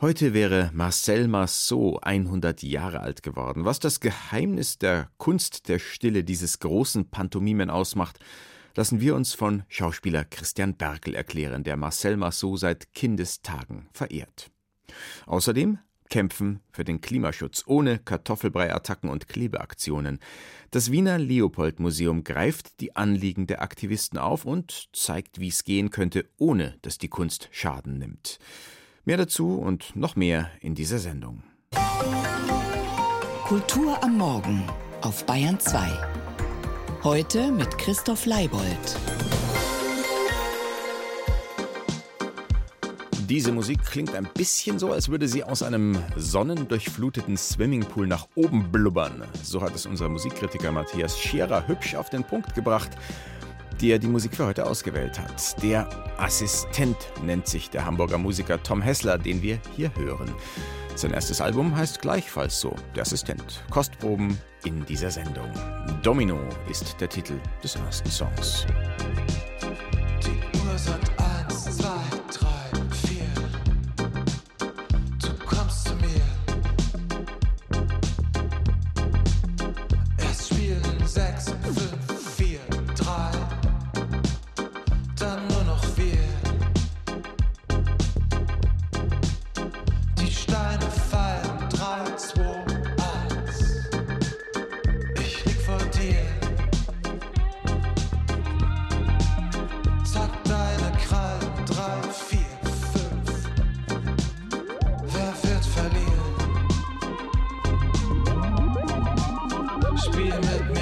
Heute wäre Marcel Marceau 100 Jahre alt geworden. Was das Geheimnis der Kunst der Stille dieses großen Pantomimen ausmacht, lassen wir uns von Schauspieler Christian Berkel erklären, der Marcel Marceau seit Kindestagen verehrt. Außerdem Kämpfen für den Klimaschutz ohne Kartoffelbrei-Attacken und Klebeaktionen. Das Wiener Leopold-Museum greift die Anliegen der Aktivisten auf und zeigt, wie es gehen könnte, ohne dass die Kunst Schaden nimmt. Mehr dazu und noch mehr in dieser Sendung. Kultur am Morgen auf Bayern 2. Heute mit Christoph Leibold. Diese Musik klingt ein bisschen so, als würde sie aus einem sonnendurchfluteten Swimmingpool nach oben blubbern. So hat es unser Musikkritiker Matthias Scherer hübsch auf den Punkt gebracht der die Musik für heute ausgewählt hat. Der Assistent nennt sich der Hamburger Musiker Tom Hessler, den wir hier hören. Sein erstes Album heißt gleichfalls so, Der Assistent. Kostproben in dieser Sendung. Domino ist der Titel des ersten Songs. Die Spiel mit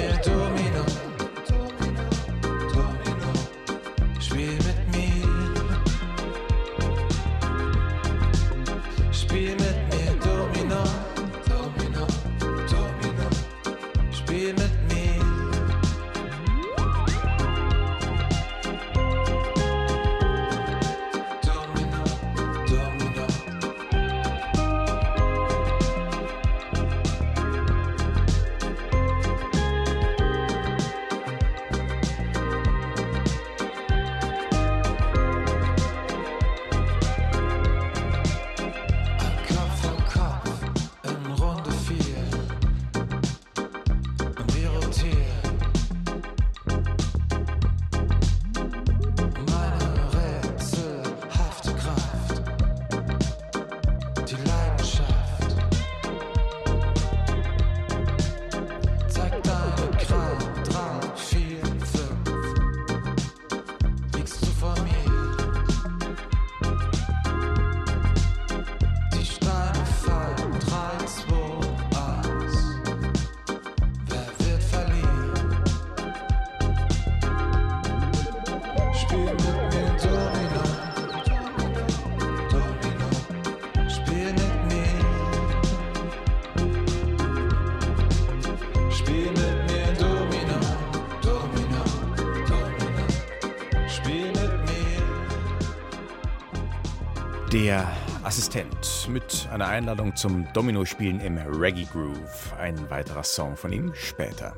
Assistent mit einer Einladung zum Domino-Spielen im Reggae Groove. Ein weiterer Song von ihm später.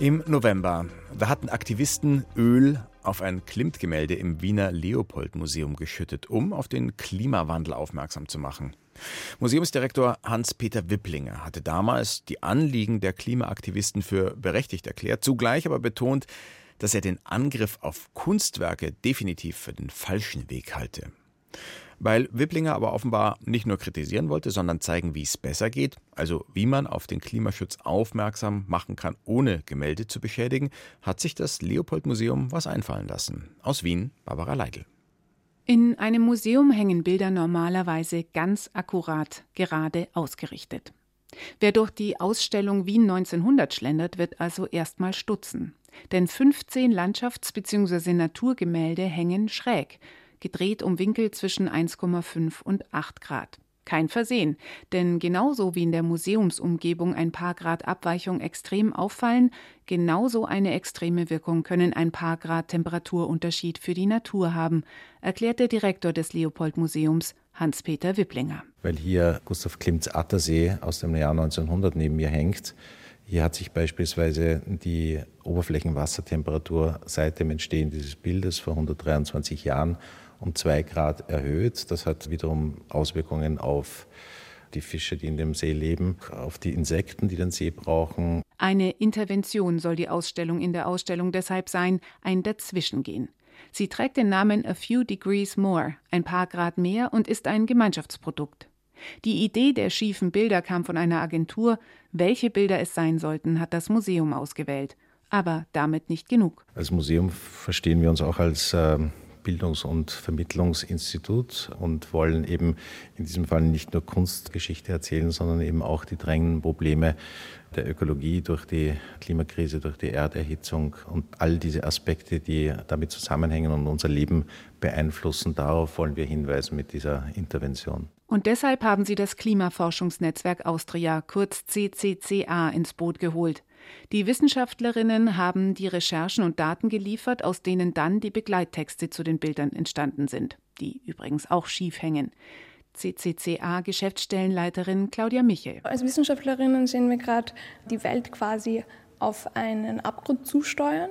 Im November, da hatten Aktivisten Öl auf ein Klimt-Gemälde im Wiener Leopold-Museum geschüttet, um auf den Klimawandel aufmerksam zu machen. Museumsdirektor Hans-Peter Wipplinger hatte damals die Anliegen der Klimaaktivisten für berechtigt erklärt, zugleich aber betont, dass er den Angriff auf Kunstwerke definitiv für den falschen Weg halte. Weil Wipplinger aber offenbar nicht nur kritisieren wollte, sondern zeigen, wie es besser geht, also wie man auf den Klimaschutz aufmerksam machen kann, ohne Gemälde zu beschädigen, hat sich das Leopold-Museum was einfallen lassen. Aus Wien, Barbara Leidl. In einem Museum hängen Bilder normalerweise ganz akkurat gerade ausgerichtet. Wer durch die Ausstellung Wien 1900 schlendert, wird also erstmal stutzen. Denn 15 Landschafts- bzw. Naturgemälde hängen schräg, gedreht um Winkel zwischen 1,5 und 8 Grad. Kein Versehen, denn genauso wie in der Museumsumgebung ein paar Grad Abweichung extrem auffallen, genauso eine extreme Wirkung können ein paar Grad Temperaturunterschied für die Natur haben, erklärt der Direktor des Leopold-Museums Hans-Peter Wipplinger. Weil hier Gustav Klimts Attersee aus dem Jahr 1900 neben mir hängt, Hier hat sich beispielsweise die Oberflächenwassertemperatur seit dem Entstehen dieses Bildes vor 123 Jahren um zwei Grad erhöht. Das hat wiederum Auswirkungen auf die Fische, die in dem See leben, auf die Insekten, die den See brauchen. Eine Intervention soll die Ausstellung in der Ausstellung deshalb sein, ein Dazwischengehen. Sie trägt den Namen A Few Degrees More, ein paar Grad mehr und ist ein Gemeinschaftsprodukt. Die Idee der schiefen Bilder kam von einer Agentur. Welche Bilder es sein sollten, hat das Museum ausgewählt. Aber damit nicht genug. Als Museum verstehen wir uns auch als äh, Bildungs- und Vermittlungsinstitut und wollen eben in diesem Fall nicht nur Kunstgeschichte erzählen, sondern eben auch die drängenden Probleme der Ökologie durch die Klimakrise, durch die Erderhitzung und all diese Aspekte, die damit zusammenhängen und unser Leben beeinflussen. Darauf wollen wir hinweisen mit dieser Intervention. Und deshalb haben sie das Klimaforschungsnetzwerk Austria, kurz CCCA, ins Boot geholt. Die Wissenschaftlerinnen haben die Recherchen und Daten geliefert, aus denen dann die Begleittexte zu den Bildern entstanden sind, die übrigens auch schief hängen. CCCA-Geschäftsstellenleiterin Claudia Michel. Als Wissenschaftlerinnen sehen wir gerade die Welt quasi auf einen Abgrund zusteuern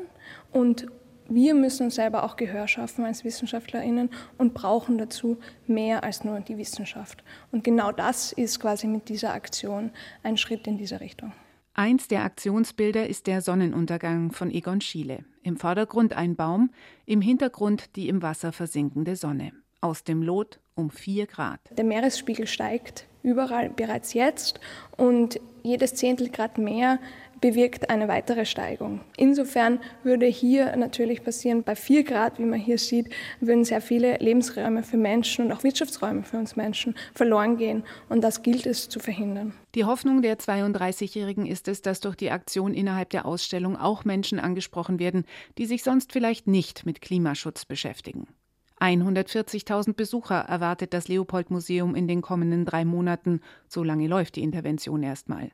und wir müssen selber auch Gehör schaffen als WissenschaftlerInnen und brauchen dazu mehr als nur die Wissenschaft. Und genau das ist quasi mit dieser Aktion ein Schritt in diese Richtung. Eins der Aktionsbilder ist der Sonnenuntergang von Egon Schiele. Im Vordergrund ein Baum, im Hintergrund die im Wasser versinkende Sonne. Aus dem Lot um vier Grad. Der Meeresspiegel steigt überall bereits jetzt und jedes Zehntel Grad mehr bewirkt eine weitere Steigung. Insofern würde hier natürlich passieren, bei 4 Grad, wie man hier sieht, würden sehr viele Lebensräume für Menschen und auch Wirtschaftsräume für uns Menschen verloren gehen. Und das gilt es zu verhindern. Die Hoffnung der 32-Jährigen ist es, dass durch die Aktion innerhalb der Ausstellung auch Menschen angesprochen werden, die sich sonst vielleicht nicht mit Klimaschutz beschäftigen. 140.000 Besucher erwartet das Leopold-Museum in den kommenden drei Monaten. So lange läuft die Intervention erstmal.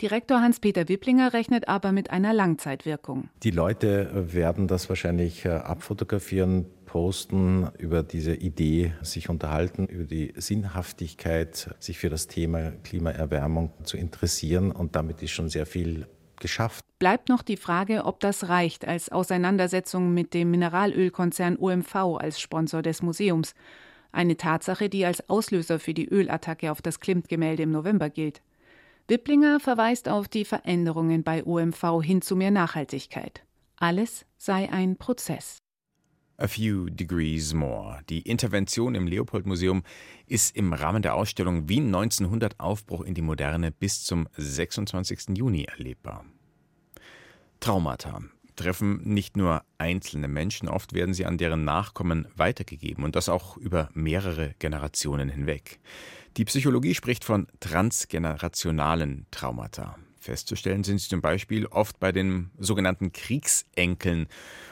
Direktor Hans-Peter Wipplinger rechnet aber mit einer Langzeitwirkung. Die Leute werden das wahrscheinlich äh, abfotografieren, posten, über diese Idee sich unterhalten, über die Sinnhaftigkeit, sich für das Thema Klimaerwärmung zu interessieren. Und damit ist schon sehr viel geschafft. Bleibt noch die Frage, ob das reicht als Auseinandersetzung mit dem Mineralölkonzern OMV als Sponsor des Museums. Eine Tatsache, die als Auslöser für die Ölattacke auf das Klimt-Gemälde im November gilt. Wipplinger verweist auf die Veränderungen bei OMV hin zu mehr Nachhaltigkeit. Alles sei ein Prozess. A Few Degrees More. Die Intervention im Leopold-Museum ist im Rahmen der Ausstellung Wien 1900 Aufbruch in die Moderne bis zum 26. Juni erlebbar. Traumata treffen nicht nur einzelne Menschen, oft werden sie an deren Nachkommen weitergegeben und das auch über mehrere Generationen hinweg. Die Psychologie spricht von transgenerationalen Traumata. Festzustellen sind sie zum Beispiel oft bei den sogenannten Kriegsenkeln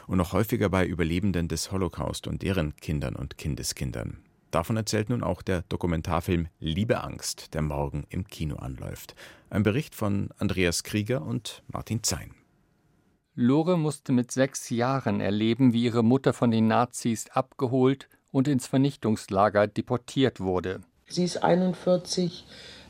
und noch häufiger bei Überlebenden des Holocaust und deren Kindern und Kindeskindern. Davon erzählt nun auch der Dokumentarfilm Liebe Angst, der morgen im Kino anläuft. Ein Bericht von Andreas Krieger und Martin Zein. Lore musste mit sechs Jahren erleben, wie ihre Mutter von den Nazis abgeholt und ins Vernichtungslager deportiert wurde. Sie ist 41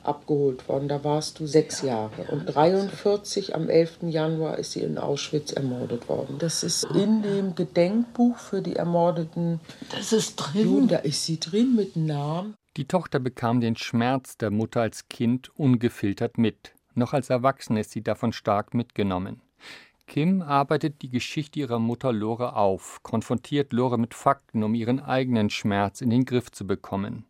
abgeholt worden, da warst du sechs Jahre. Und 43 am 11. Januar ist sie in Auschwitz ermordet worden. Das ist in dem Gedenkbuch für die ermordeten das ist drin. Juden, da ist sie drin mit Namen. Die Tochter bekam den Schmerz der Mutter als Kind ungefiltert mit. Noch als Erwachsene ist sie davon stark mitgenommen. Kim arbeitet die Geschichte ihrer Mutter Lore auf, konfrontiert Lore mit Fakten, um ihren eigenen Schmerz in den Griff zu bekommen.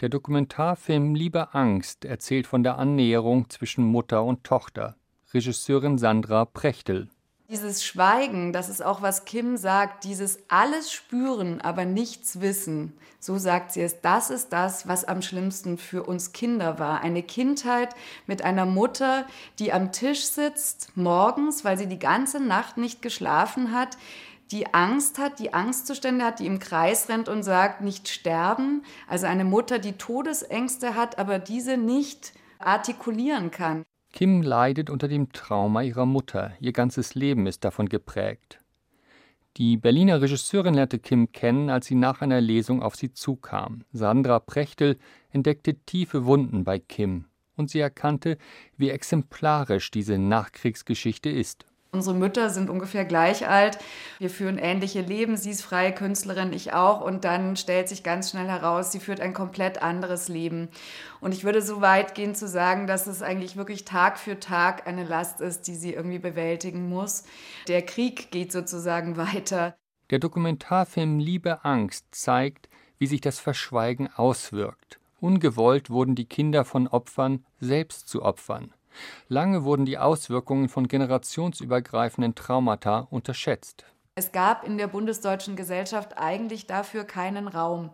Der Dokumentarfilm Liebe Angst erzählt von der Annäherung zwischen Mutter und Tochter. Regisseurin Sandra Prechtel. Dieses Schweigen, das ist auch, was Kim sagt, dieses alles spüren, aber nichts wissen. So sagt sie es. Das ist das, was am schlimmsten für uns Kinder war. Eine Kindheit mit einer Mutter, die am Tisch sitzt morgens, weil sie die ganze Nacht nicht geschlafen hat, die Angst hat, die Angstzustände hat, die im Kreis rennt und sagt, nicht sterben. Also eine Mutter, die Todesängste hat, aber diese nicht artikulieren kann. Kim leidet unter dem Trauma ihrer Mutter. Ihr ganzes Leben ist davon geprägt. Die Berliner Regisseurin lernte Kim kennen, als sie nach einer Lesung auf sie zukam. Sandra Prechtel entdeckte tiefe Wunden bei Kim und sie erkannte, wie exemplarisch diese Nachkriegsgeschichte ist. Unsere Mütter sind ungefähr gleich alt. Wir führen ähnliche Leben. Sie ist freie Künstlerin, ich auch. Und dann stellt sich ganz schnell heraus, sie führt ein komplett anderes Leben. Und ich würde so weit gehen zu sagen, dass es eigentlich wirklich Tag für Tag eine Last ist, die sie irgendwie bewältigen muss. Der Krieg geht sozusagen weiter. Der Dokumentarfilm Liebe Angst zeigt, wie sich das Verschweigen auswirkt. Ungewollt wurden die Kinder von Opfern selbst zu Opfern. Lange wurden die Auswirkungen von generationsübergreifenden Traumata unterschätzt. Es gab in der bundesdeutschen Gesellschaft eigentlich dafür keinen Raum.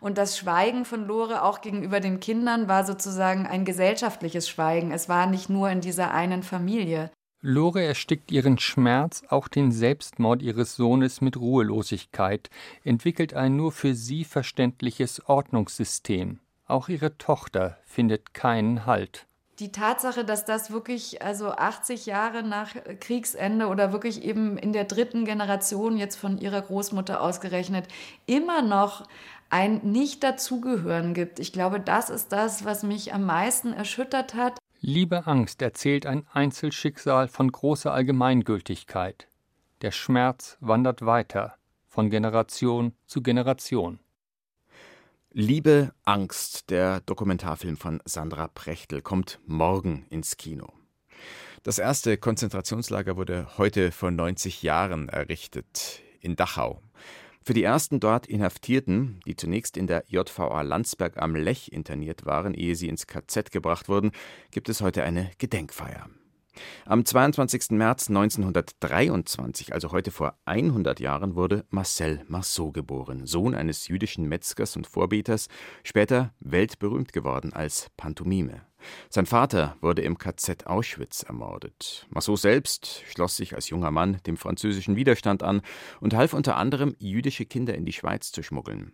Und das Schweigen von Lore auch gegenüber den Kindern war sozusagen ein gesellschaftliches Schweigen. Es war nicht nur in dieser einen Familie. Lore erstickt ihren Schmerz, auch den Selbstmord ihres Sohnes mit Ruhelosigkeit, entwickelt ein nur für sie verständliches Ordnungssystem. Auch ihre Tochter findet keinen Halt die Tatsache, dass das wirklich also 80 Jahre nach Kriegsende oder wirklich eben in der dritten Generation jetzt von ihrer Großmutter ausgerechnet immer noch ein Nicht-Dazugehören gibt. Ich glaube, das ist das, was mich am meisten erschüttert hat. Liebe Angst erzählt ein Einzelschicksal von großer Allgemeingültigkeit. Der Schmerz wandert weiter, von Generation zu Generation. Liebe Angst, der Dokumentarfilm von Sandra Prechtel, kommt morgen ins Kino. Das erste Konzentrationslager wurde heute vor 90 Jahren errichtet, in Dachau. Für die ersten dort Inhaftierten, die zunächst in der JVA Landsberg am Lech interniert waren, ehe sie ins KZ gebracht wurden, gibt es heute eine Gedenkfeier. Am 22. März 1923, also heute vor 100 Jahren, wurde Marcel Marceau geboren, Sohn eines jüdischen Metzgers und Vorbeters, später weltberühmt geworden als Pantomime. Sein Vater wurde im KZ Auschwitz ermordet. Marceau selbst schloss sich als junger Mann dem französischen Widerstand an und half unter anderem, jüdische Kinder in die Schweiz zu schmuggeln.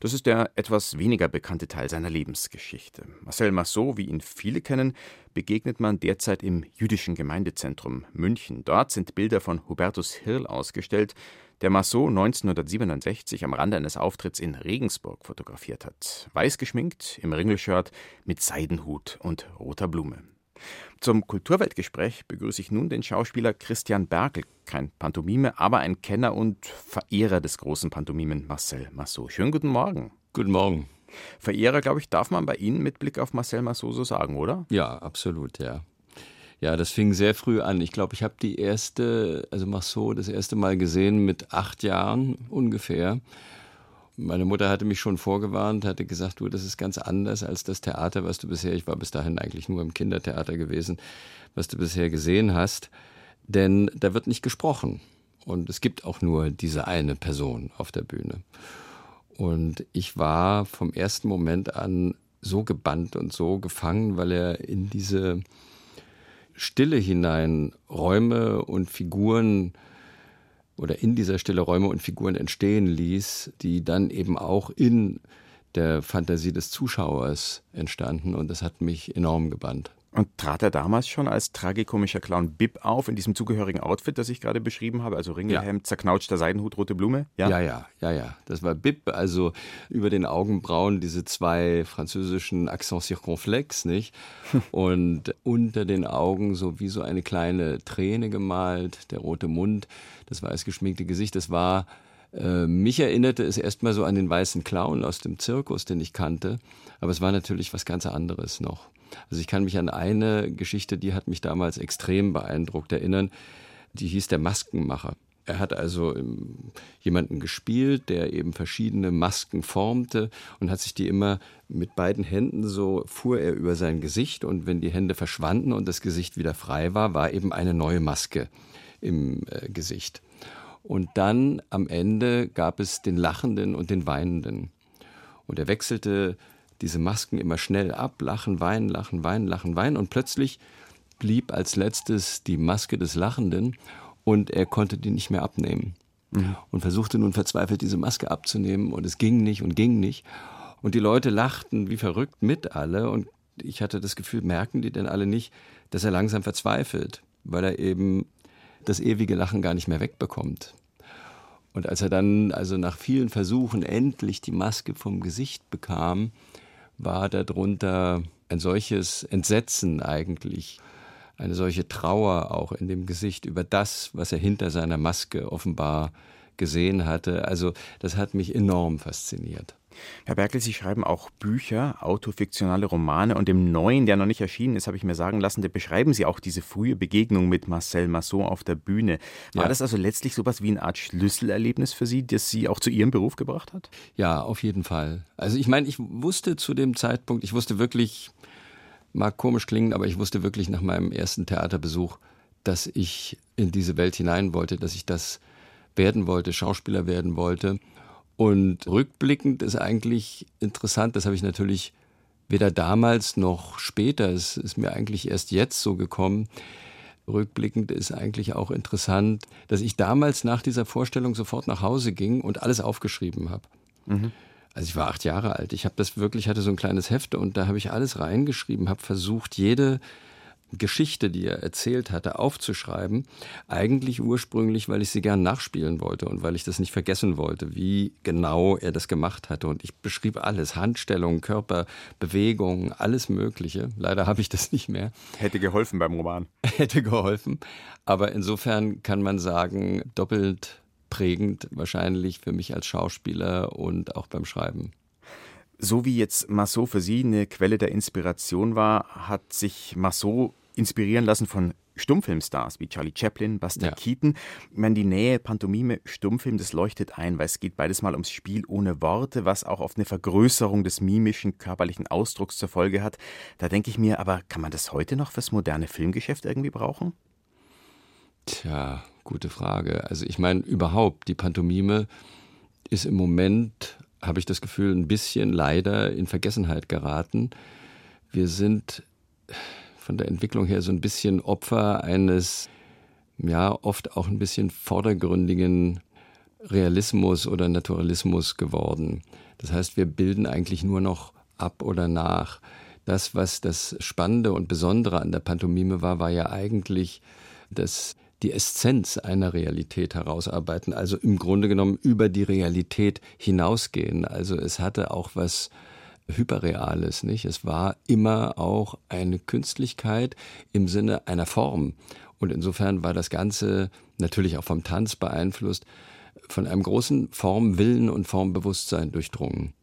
Das ist der etwas weniger bekannte Teil seiner Lebensgeschichte. Marcel Marceau, wie ihn viele kennen, begegnet man derzeit im Jüdischen Gemeindezentrum München. Dort sind Bilder von Hubertus Hirl ausgestellt, der Marceau 1967 am Rande eines Auftritts in Regensburg fotografiert hat. Weiß geschminkt, im Ringelshirt, mit Seidenhut und roter Blume. Zum Kulturweltgespräch begrüße ich nun den Schauspieler Christian Berkel, kein Pantomime, aber ein Kenner und Verehrer des großen Pantomimen Marcel Marceau. Schönen guten Morgen. Guten Morgen. Verehrer, glaube ich, darf man bei Ihnen mit Blick auf Marcel Marceau so sagen, oder? Ja, absolut, ja. Ja, das fing sehr früh an. Ich glaube, ich habe die erste, also Marceau, das erste Mal gesehen mit acht Jahren ungefähr. Meine Mutter hatte mich schon vorgewarnt, hatte gesagt, du, das ist ganz anders als das Theater, was du bisher, ich war bis dahin eigentlich nur im Kindertheater gewesen, was du bisher gesehen hast. Denn da wird nicht gesprochen. Und es gibt auch nur diese eine Person auf der Bühne. Und ich war vom ersten Moment an so gebannt und so gefangen, weil er in diese Stille hinein Räume und Figuren oder in dieser Stille Räume und Figuren entstehen ließ, die dann eben auch in der Fantasie des Zuschauers entstanden und das hat mich enorm gebannt. Und trat er damals schon als tragikomischer Clown Bib auf, in diesem zugehörigen Outfit, das ich gerade beschrieben habe? Also Ringelhemd, ja. zerknautschter Seidenhut, rote Blume? Ja? ja, ja, ja, ja. Das war Bib, also über den Augenbrauen diese zwei französischen Accents circonflex, nicht? Und unter den Augen so wie so eine kleine Träne gemalt, der rote Mund, das weiß geschminkte Gesicht. Das war äh, mich erinnerte es erstmal so an den weißen Clown aus dem Zirkus, den ich kannte, aber es war natürlich was ganz anderes noch. Also ich kann mich an eine Geschichte, die hat mich damals extrem beeindruckt erinnern. Die hieß der Maskenmacher. Er hat also ähm, jemanden gespielt, der eben verschiedene Masken formte und hat sich die immer mit beiden Händen so fuhr er über sein Gesicht und wenn die Hände verschwanden und das Gesicht wieder frei war, war eben eine neue Maske im äh, Gesicht. Und dann am Ende gab es den Lachenden und den Weinenden. Und er wechselte diese Masken immer schnell ab, lachen, weinen, lachen, weinen, lachen, weinen. Und plötzlich blieb als letztes die Maske des Lachenden und er konnte die nicht mehr abnehmen. Mhm. Und versuchte nun verzweifelt diese Maske abzunehmen und es ging nicht und ging nicht. Und die Leute lachten wie verrückt mit alle und ich hatte das Gefühl, merken die denn alle nicht, dass er langsam verzweifelt, weil er eben das ewige Lachen gar nicht mehr wegbekommt. Und als er dann also nach vielen Versuchen endlich die Maske vom Gesicht bekam, war darunter ein solches Entsetzen eigentlich, eine solche Trauer auch in dem Gesicht über das, was er hinter seiner Maske offenbar gesehen hatte. Also das hat mich enorm fasziniert. Herr Berkel, Sie schreiben auch Bücher, autofiktionale Romane und im neuen, der noch nicht erschienen ist, habe ich mir sagen lassen, da beschreiben Sie auch diese frühe Begegnung mit Marcel Massot auf der Bühne. War ja. das also letztlich sowas wie eine Art Schlüsselerlebnis für Sie, das Sie auch zu Ihrem Beruf gebracht hat? Ja, auf jeden Fall. Also ich meine, ich wusste zu dem Zeitpunkt, ich wusste wirklich, mag komisch klingen, aber ich wusste wirklich nach meinem ersten Theaterbesuch, dass ich in diese Welt hinein wollte, dass ich das werden wollte, Schauspieler werden wollte. Und rückblickend ist eigentlich interessant, das habe ich natürlich weder damals noch später, es ist mir eigentlich erst jetzt so gekommen. Rückblickend ist eigentlich auch interessant, dass ich damals nach dieser Vorstellung sofort nach Hause ging und alles aufgeschrieben habe. Mhm. Also ich war acht Jahre alt. Ich habe das wirklich, hatte so ein kleines Hefte und da habe ich alles reingeschrieben, habe versucht, jede Geschichte, die er erzählt hatte, aufzuschreiben. Eigentlich ursprünglich, weil ich sie gern nachspielen wollte und weil ich das nicht vergessen wollte, wie genau er das gemacht hatte. Und ich beschrieb alles, Handstellung, Körperbewegung, alles Mögliche. Leider habe ich das nicht mehr. Hätte geholfen beim Roman. Hätte geholfen. Aber insofern kann man sagen, doppelt prägend wahrscheinlich für mich als Schauspieler und auch beim Schreiben. So wie jetzt Massot für Sie eine Quelle der Inspiration war, hat sich Massot inspirieren lassen von Stummfilmstars wie Charlie Chaplin, Buster ja. Keaton. Ich meine, die Nähe Pantomime, Stummfilm, das leuchtet ein, weil es geht beides mal ums Spiel ohne Worte, was auch oft eine Vergrößerung des mimischen, körperlichen Ausdrucks zur Folge hat. Da denke ich mir, aber kann man das heute noch fürs moderne Filmgeschäft irgendwie brauchen? Tja, gute Frage. Also ich meine, überhaupt, die Pantomime ist im Moment, habe ich das Gefühl, ein bisschen leider in Vergessenheit geraten. Wir sind von der Entwicklung her so ein bisschen Opfer eines, ja, oft auch ein bisschen vordergründigen Realismus oder Naturalismus geworden. Das heißt, wir bilden eigentlich nur noch ab oder nach. Das, was das Spannende und Besondere an der Pantomime war, war ja eigentlich das die Essenz einer Realität herausarbeiten, also im Grunde genommen über die Realität hinausgehen. Also es hatte auch was Hyperreales, nicht? Es war immer auch eine Künstlichkeit im Sinne einer Form. Und insofern war das Ganze natürlich auch vom Tanz beeinflusst, von einem großen Formwillen und Formbewusstsein durchdrungen.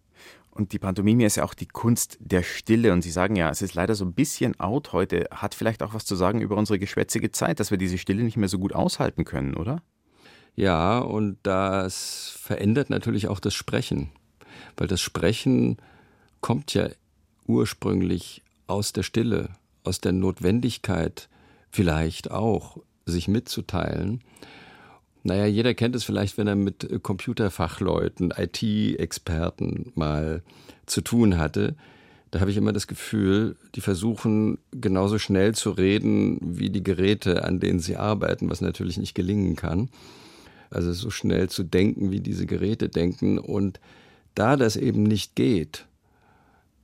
Und die Pantomime ist ja auch die Kunst der Stille. Und Sie sagen ja, es ist leider so ein bisschen out heute. Hat vielleicht auch was zu sagen über unsere geschwätzige Zeit, dass wir diese Stille nicht mehr so gut aushalten können, oder? Ja, und das verändert natürlich auch das Sprechen. Weil das Sprechen kommt ja ursprünglich aus der Stille, aus der Notwendigkeit vielleicht auch, sich mitzuteilen. Naja, jeder kennt es vielleicht, wenn er mit Computerfachleuten, IT-Experten mal zu tun hatte. Da habe ich immer das Gefühl, die versuchen genauso schnell zu reden wie die Geräte, an denen sie arbeiten, was natürlich nicht gelingen kann. Also so schnell zu denken, wie diese Geräte denken. Und da das eben nicht geht,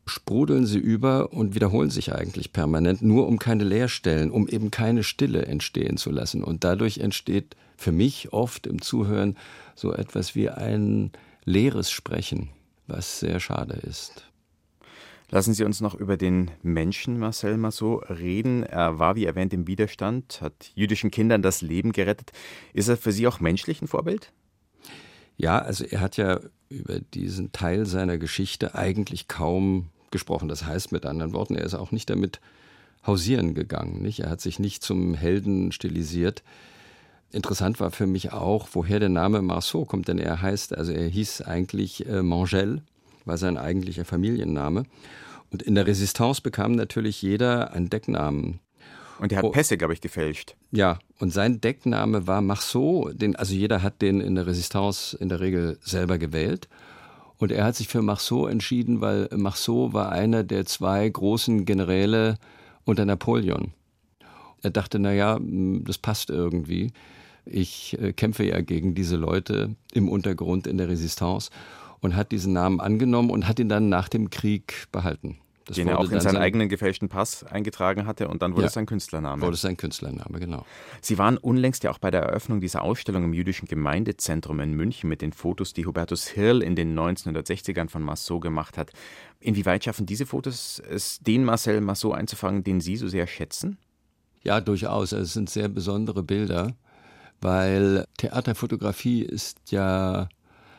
sprudeln sie über und wiederholen sich eigentlich permanent, nur um keine Leerstellen, um eben keine Stille entstehen zu lassen. Und dadurch entsteht für mich oft im Zuhören so etwas wie ein leeres Sprechen, was sehr schade ist. Lassen Sie uns noch über den Menschen Marcel Massot reden. Er war, wie erwähnt, im Widerstand, hat jüdischen Kindern das Leben gerettet. Ist er für Sie auch menschlich ein Vorbild? Ja, also er hat ja über diesen Teil seiner Geschichte eigentlich kaum gesprochen. Das heißt mit anderen Worten, er ist auch nicht damit hausieren gegangen. Nicht? Er hat sich nicht zum Helden stilisiert. Interessant war für mich auch, woher der Name Marceau kommt, denn er heißt, also er hieß eigentlich äh, Mangel, war sein eigentlicher Familienname. Und in der Resistance bekam natürlich jeder einen Decknamen. Und er hat oh, Pässe, glaube ich, gefälscht. Ja, und sein Deckname war Marceau, den, also jeder hat den in der Resistance in der Regel selber gewählt. Und er hat sich für Marceau entschieden, weil Marceau war einer der zwei großen Generäle unter Napoleon. Er dachte, na ja, das passt irgendwie. Ich äh, kämpfe ja gegen diese Leute im Untergrund in der Resistance und hat diesen Namen angenommen und hat ihn dann nach dem Krieg behalten. Das den er auch in seinen sein- eigenen gefälschten Pass eingetragen hatte und dann wurde Ja. es sein Künstlername. Wurde sein Künstlername, genau. Sie waren unlängst ja auch bei der Eröffnung dieser Ausstellung im Jüdischen Gemeindezentrum in München mit den Fotos, die Hubertus Hirl in den 1960ern von Massot gemacht hat. Inwieweit schaffen diese Fotos es, den Marcel Massot einzufangen, den Sie so sehr schätzen? Ja, durchaus. Also Es sind sehr besondere Bilder, weil Theaterfotografie ist ja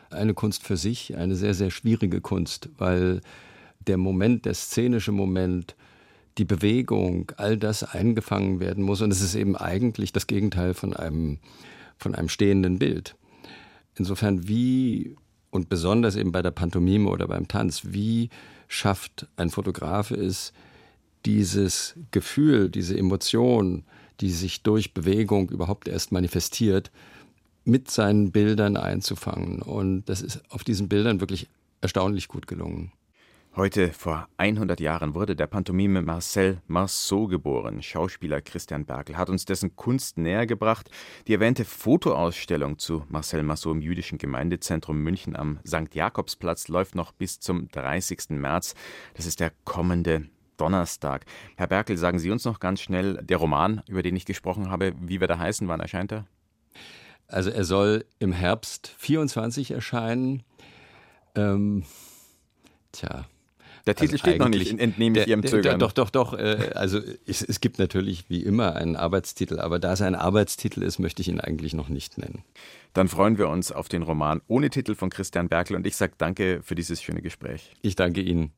eine Kunst für sich, eine sehr, sehr schwierige Kunst, weil der Moment, der szenische Moment, die Bewegung, all das eingefangen werden muss. Und es ist eben eigentlich das Gegenteil von einem, von einem stehenden Bild. Insofern, wie, und besonders eben bei der Pantomime oder beim Tanz, wie schafft ein Fotograf es, dieses Gefühl, diese Emotion, die sich durch Bewegung überhaupt erst manifestiert, mit seinen Bildern einzufangen. Und das ist auf diesen Bildern wirklich erstaunlich gut gelungen. Heute vor 100 Jahren wurde der Pantomime Marcel Marceau geboren. Schauspieler Christian Berkel hat uns dessen Kunst näher gebracht. Die erwähnte Fotoausstellung zu Marcel Marceau im Jüdischen Gemeindezentrum München am St. Jakobsplatz läuft noch bis zum 30. März. Das ist der kommende Donnerstag. Herr Berkel, sagen Sie uns noch ganz schnell, der Roman, über den ich gesprochen habe, wie wir da heißen, wann erscheint er? Also er soll im Herbst 24 erscheinen. Ähm, tja. Der Titel Also steht noch nicht, entnehme ich Ihrem Zögern. Doch, doch, doch. Äh, also es, es gibt natürlich wie immer einen Arbeitstitel, aber da es ein Arbeitstitel ist, möchte ich ihn eigentlich noch nicht nennen. Dann freuen wir uns auf den Roman ohne Titel von Christian Berkel und ich sage danke für dieses schöne Gespräch. Ich danke Ihnen.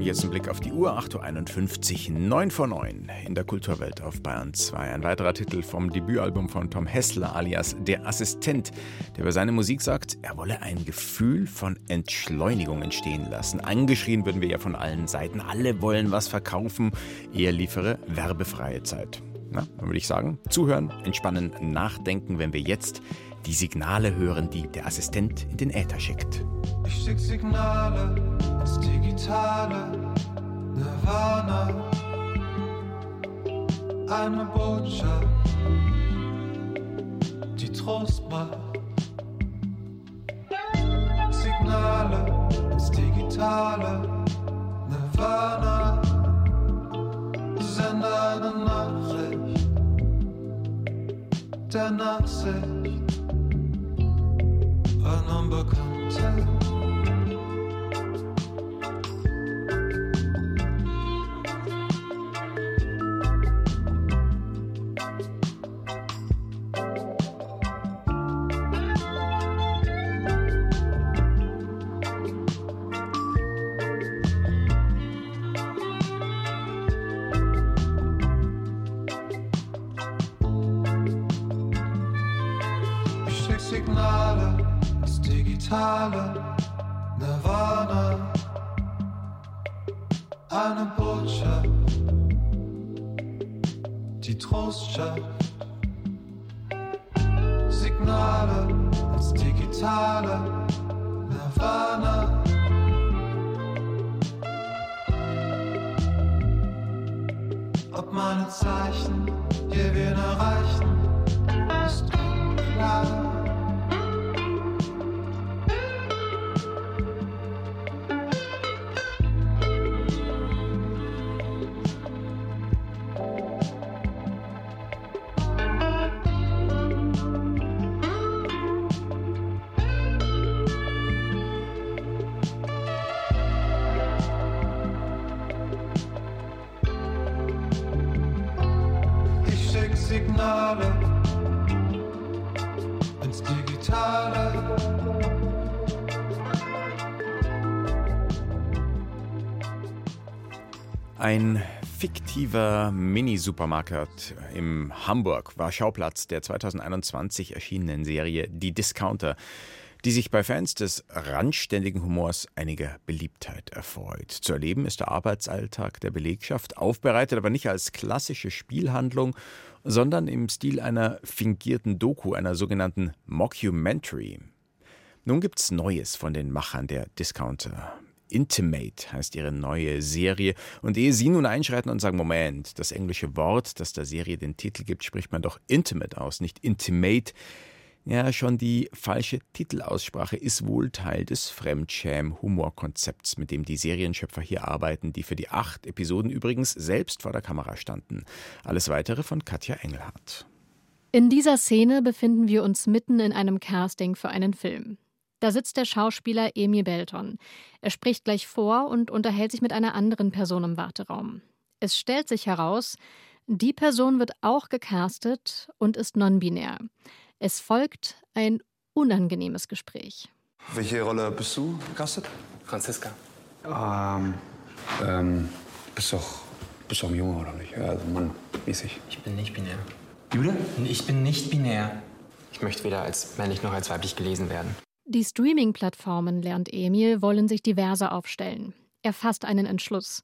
Jetzt ein Blick auf die Uhr, 8.51 Uhr, 9 vor 9 in der Kulturwelt auf Bayern 2. Ein weiterer Titel vom Debütalbum von Tom Hessler alias Der Assistent, der über seine Musik sagt, er wolle ein Gefühl von Entschleunigung entstehen lassen. Angeschrien würden wir ja von allen Seiten, alle wollen was verkaufen, er liefere werbefreie Zeit. Na, dann würde ich sagen, zuhören, entspannen, nachdenken, wenn wir jetzt die Signale hören, die der Assistent in den Äther schickt. Ich schick Signale ins Digitale, Nirvana, eine Botschaft, die Trost macht. Signale ins Digitale, Nirvana, sende eine Nachricht der Nachsicht an Unbekannte. Digitale, Nirvana, eine Botschaft, die Trost Signale ins Digitale. Ein fiktiver Mini-Supermarkt im Hamburg war Schauplatz der 2021 erschienenen Serie Die Discounter, die sich bei Fans des randständigen Humors einiger Beliebtheit erfreut. Zu erleben ist der Arbeitsalltag der Belegschaft, aufbereitet aber nicht als klassische Spielhandlung, sondern im Stil einer fingierten Doku, einer sogenannten Mockumentary. Nun gibt's Neues von den Machern der Discounter. Intimate heißt ihre neue Serie. Und ehe Sie nun einschreiten und sagen, Moment, das englische Wort, das der Serie den Titel gibt, spricht man doch Intimate aus, nicht Intimate. Ja, schon die falsche Titelaussprache ist wohl Teil des Fremdschäm-Humorkonzepts, mit dem die Serienschöpfer hier arbeiten, die für die acht Episoden übrigens selbst vor der Kamera standen. Alles weitere von Katja Engelhardt. In dieser Szene befinden wir uns mitten in einem Casting für einen Film. Da sitzt der Schauspieler Emil Belton. Er spricht gleich vor und unterhält sich mit einer anderen Person im Warteraum. Es stellt sich heraus, die Person wird auch gecastet und ist non-binär. Es folgt ein unangenehmes Gespräch. Welche Rolle bist du gecastet? Franziska. Ähm, ähm, bist doch, bist doch ein Junge, oder nicht? Also Mann, mäßig. Ich bin nicht binär. Jude? Ich bin nicht binär. Ich möchte weder als männlich noch als weiblich gelesen werden. Die Streaming-Plattformen, lernt Emil, wollen sich diverser aufstellen. Er fasst einen Entschluss.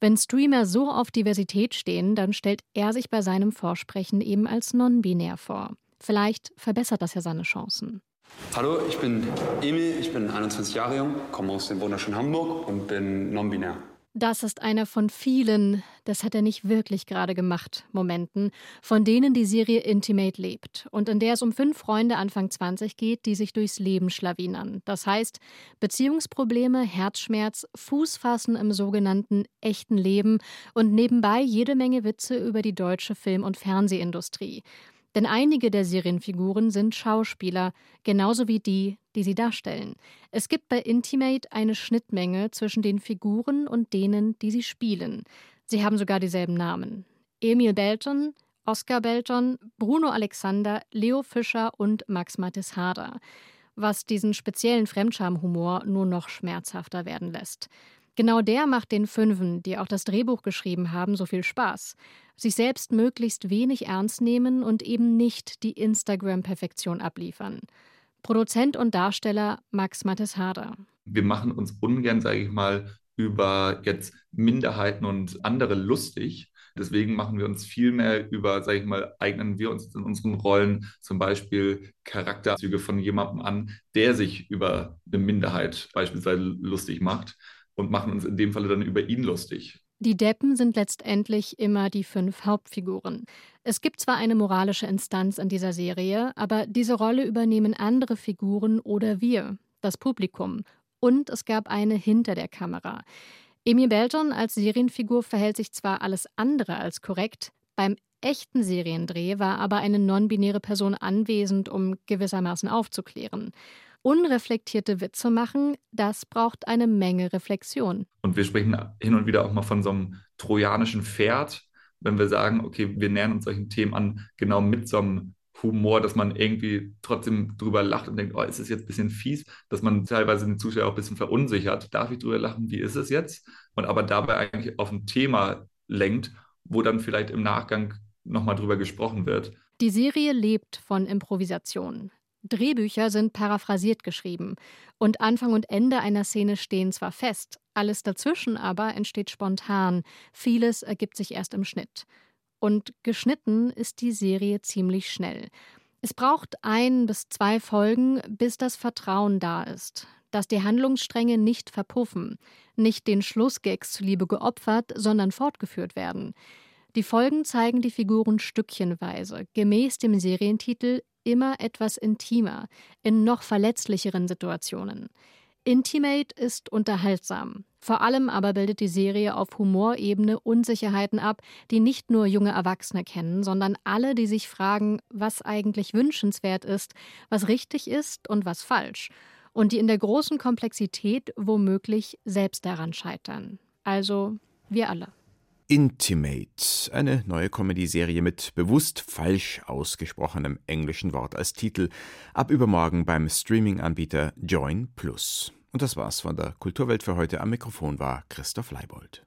Wenn Streamer so auf Diversität stehen, dann stellt er sich bei seinem Vorsprechen eben als non-binär vor. Vielleicht verbessert das ja seine Chancen. Hallo, ich bin Emil, ich bin 21 Jahre jung, komme aus dem wunderschönen Hamburg und bin non-binär. Das ist einer von vielen, das hat er nicht wirklich gerade gemacht, Momenten, von denen die Serie Intimate lebt und in der es um fünf Freunde Anfang 20 geht, die sich durchs Leben schlawinern. Das heißt, Beziehungsprobleme, Herzschmerz, Fußfassen im sogenannten echten Leben und nebenbei jede Menge Witze über die deutsche Film- und Fernsehindustrie. Denn einige der Serienfiguren sind Schauspieler, genauso wie die, die sie darstellen. Es gibt bei Intimate eine Schnittmenge zwischen den Figuren und denen, die sie spielen. Sie haben sogar dieselben Namen. Emil Belton, Oskar Belton, Bruno Alexander, Leo Fischer und Max Mathis Harder. Was diesen speziellen Fremdschamhumor nur noch schmerzhafter werden lässt. Genau der macht den Fünfen, die auch das Drehbuch geschrieben haben, so viel Spaß. Sich selbst möglichst wenig ernst nehmen und eben nicht die Instagram-Perfektion abliefern. Produzent und Darsteller Max Mattes Harder. Wir machen uns ungern, sage ich mal, über jetzt Minderheiten und andere lustig. Deswegen machen wir uns viel mehr über, sage ich mal, eignen wir uns in unseren Rollen zum Beispiel Charakterzüge von jemandem an, der sich über eine Minderheit beispielsweise lustig macht und machen uns in dem Falle dann über ihn lustig. Die Deppen sind letztendlich immer die fünf Hauptfiguren. Es gibt zwar eine moralische Instanz in dieser Serie, aber diese Rolle übernehmen andere Figuren oder wir, das Publikum. Und es gab eine hinter der Kamera. Emil Belton als Serienfigur verhält sich zwar alles andere als korrekt, beim echten Seriendreh war aber eine non-binäre Person anwesend, um gewissermaßen aufzuklären unreflektierte Witze machen, das braucht eine Menge Reflexion. Und wir sprechen hin und wieder auch mal von so einem trojanischen Pferd, wenn wir sagen, okay, wir nähern uns solchen Themen an, genau mit so einem Humor, dass man irgendwie trotzdem drüber lacht und denkt, oh, ist es jetzt ein bisschen fies, dass man teilweise den Zuschauer auch ein bisschen verunsichert. Darf ich drüber lachen? Wie ist es jetzt? Und aber dabei eigentlich auf ein Thema lenkt, wo dann vielleicht im Nachgang nochmal drüber gesprochen wird. Die Serie lebt von Improvisation. Drehbücher sind paraphrasiert geschrieben und Anfang und Ende einer Szene stehen zwar fest, alles dazwischen aber entsteht spontan, vieles ergibt sich erst im Schnitt. Und geschnitten ist die Serie ziemlich schnell. Es braucht ein bis zwei Folgen, bis das Vertrauen da ist, dass die Handlungsstränge nicht verpuffen, nicht den Schlussgags zuliebe geopfert, sondern fortgeführt werden. Die Folgen zeigen die Figuren stückchenweise, gemäß dem Serientitel immer etwas intimer, in noch verletzlicheren Situationen. Intimate ist unterhaltsam. Vor allem aber bildet die Serie auf Humorebene Unsicherheiten ab, die nicht nur junge Erwachsene kennen, sondern alle, die sich fragen, was eigentlich wünschenswert ist, was richtig ist und was falsch. Und die in der großen Komplexität womöglich selbst daran scheitern. Also wir alle. Intimate, eine neue Comedy-Serie mit bewusst falsch ausgesprochenem englischen Wort als Titel, ab übermorgen beim Streaming-Anbieter Join Plus. Und das war's von der Kulturwelt für heute. Am Mikrofon war Christoph Leibold.